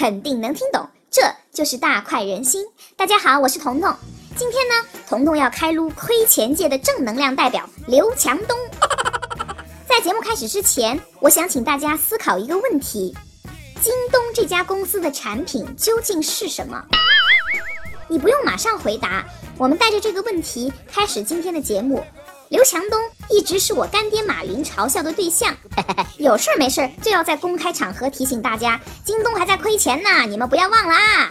肯定能听懂。这就是大快人心。大家好，我是彤彤。今天呢，彤彤要开撸亏钱界的正能量代表刘强东。在节目开始之前，我想请大家思考一个问题：京东这家公司的产品究竟是什么？你不用马上回答，我们带着这个问题开始今天的节目。刘强东一直是我干爹马云嘲笑的对象，有事儿没事儿就要在公开场合提醒大家，京东还在亏钱呢，你们不要忘了啊！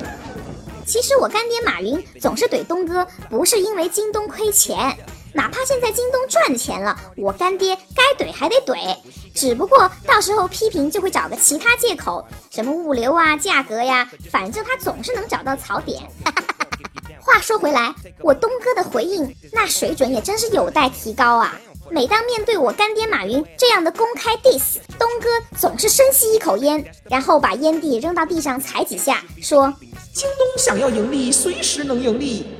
其实我干爹马云总是怼东哥，不是因为京东亏钱，哪怕现在京东赚钱了，我干爹该怼还得怼，只不过到时候批评就会找个其他借口，什么物流啊、价格呀，反正他总是能找到槽点。哈 哈话说回来，我东哥的回应那水准也真是有待提高啊！每当面对我干爹马云这样的公开 diss，东哥总是深吸一口烟，然后把烟蒂扔到地上踩几下，说：“京东想要盈利，随时能盈利。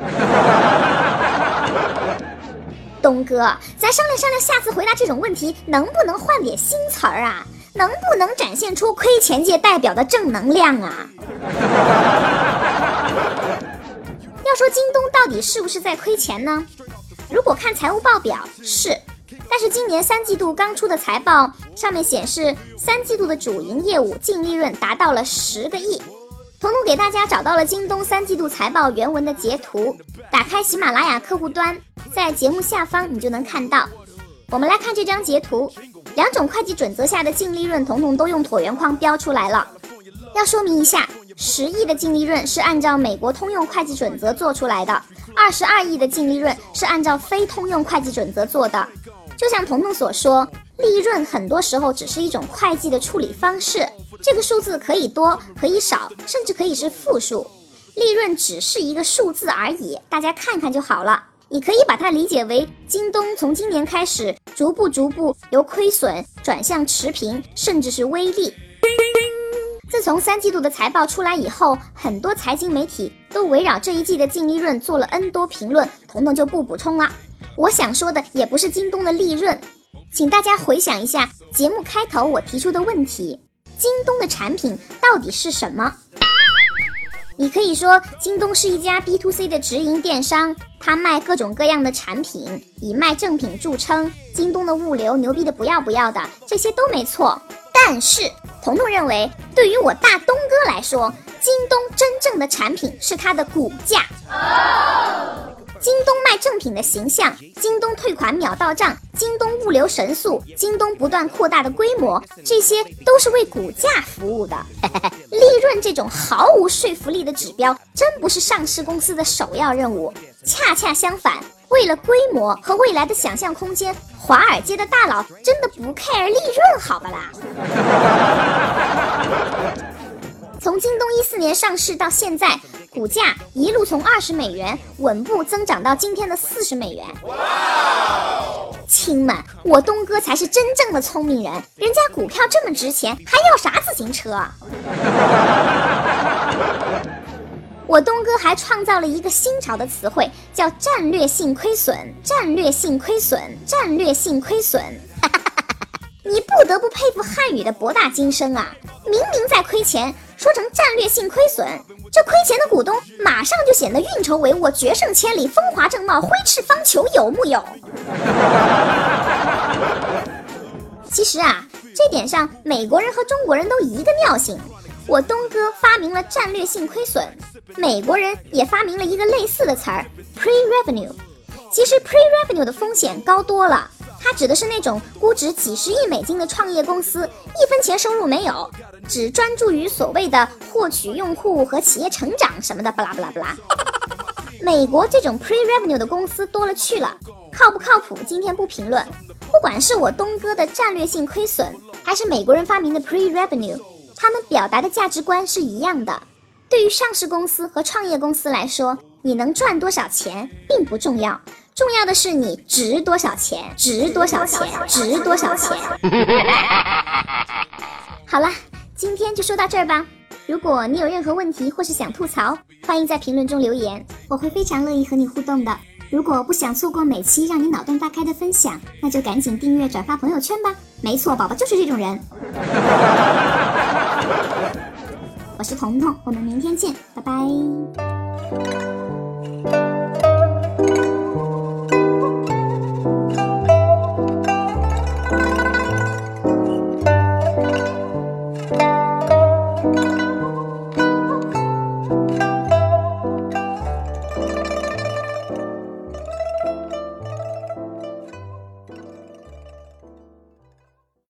”东哥，咱商量商量，下次回答这种问题能不能换点新词儿啊？能不能展现出亏钱界代表的正能量啊？要说京东到底是不是在亏钱呢？如果看财务报表是，但是今年三季度刚出的财报上面显示，三季度的主营业务净利润达到了十个亿。彤彤给大家找到了京东三季度财报原文的截图，打开喜马拉雅客户端，在节目下方你就能看到。我们来看这张截图，两种会计准则下的净利润，彤彤都用椭圆框标出来了。要说明一下。十亿的净利润是按照美国通用会计准则做出来的，二十二亿的净利润是按照非通用会计准则做的。就像彤彤所说，利润很多时候只是一种会计的处理方式，这个数字可以多，可以少，甚至可以是负数。利润只是一个数字而已，大家看看就好了。你可以把它理解为京东从今年开始逐步逐步由亏损转向持平，甚至是微利。自从三季度的财报出来以后，很多财经媒体都围绕这一季的净利润做了 N 多评论，彤彤就不补充了。我想说的也不是京东的利润，请大家回想一下节目开头我提出的问题：京东的产品到底是什么？你可以说京东是一家 B to C 的直营电商，它卖各种各样的产品，以卖正品著称。京东的物流牛逼的不要不要的，这些都没错。但是，彤彤认为，对于我大东哥来说，京东真正的产品是它的股价。京东卖正品的形象，京东退款秒到账，京东物流神速，京东不断扩大的规模，这些都是为股价服务的。利润这种毫无说服力的指标，真不是上市公司的首要任务。恰恰相反，为了规模和未来的想象空间。华尔街的大佬真的不 care 利润，好吧啦？从京东一四年上市到现在，股价一路从二十美元稳步增长到今天的四十美元。哇亲们，我东哥才是真正的聪明人，人家股票这么值钱，还要啥自行车？我东哥还创造了一个新潮的词汇，叫战略性亏损。战略性亏损，战略性亏损。你不得不佩服汉语的博大精深啊！明明在亏钱，说成战略性亏损，这亏钱的股东马上就显得运筹帷幄、决胜千里、风华正茂、挥斥方遒，有木有？其实啊，这点上美国人和中国人都一个尿性。我东哥发明了战略性亏损，美国人也发明了一个类似的词儿 pre-revenue。其实 pre-revenue 的风险高多了，它指的是那种估值几十亿美金的创业公司，一分钱收入没有，只专注于所谓的获取用户和企业成长什么的，巴拉巴拉巴拉。美国这种 pre-revenue 的公司多了去了，靠不靠谱？今天不评论。不管是我东哥的战略性亏损，还是美国人发明的 pre-revenue。他们表达的价值观是一样的。对于上市公司和创业公司来说，你能赚多少钱并不重要。重要的是你值多少钱？值多少钱？值多少钱？好了，今天就说到这儿吧。如果你有任何问题或是想吐槽，欢迎在评论中留言，我会非常乐意和你互动的。如果不想错过每期让你脑洞大开的分享，那就赶紧订阅、转发朋友圈吧。没错，宝宝就是这种人。我是彤彤我们明天见拜拜。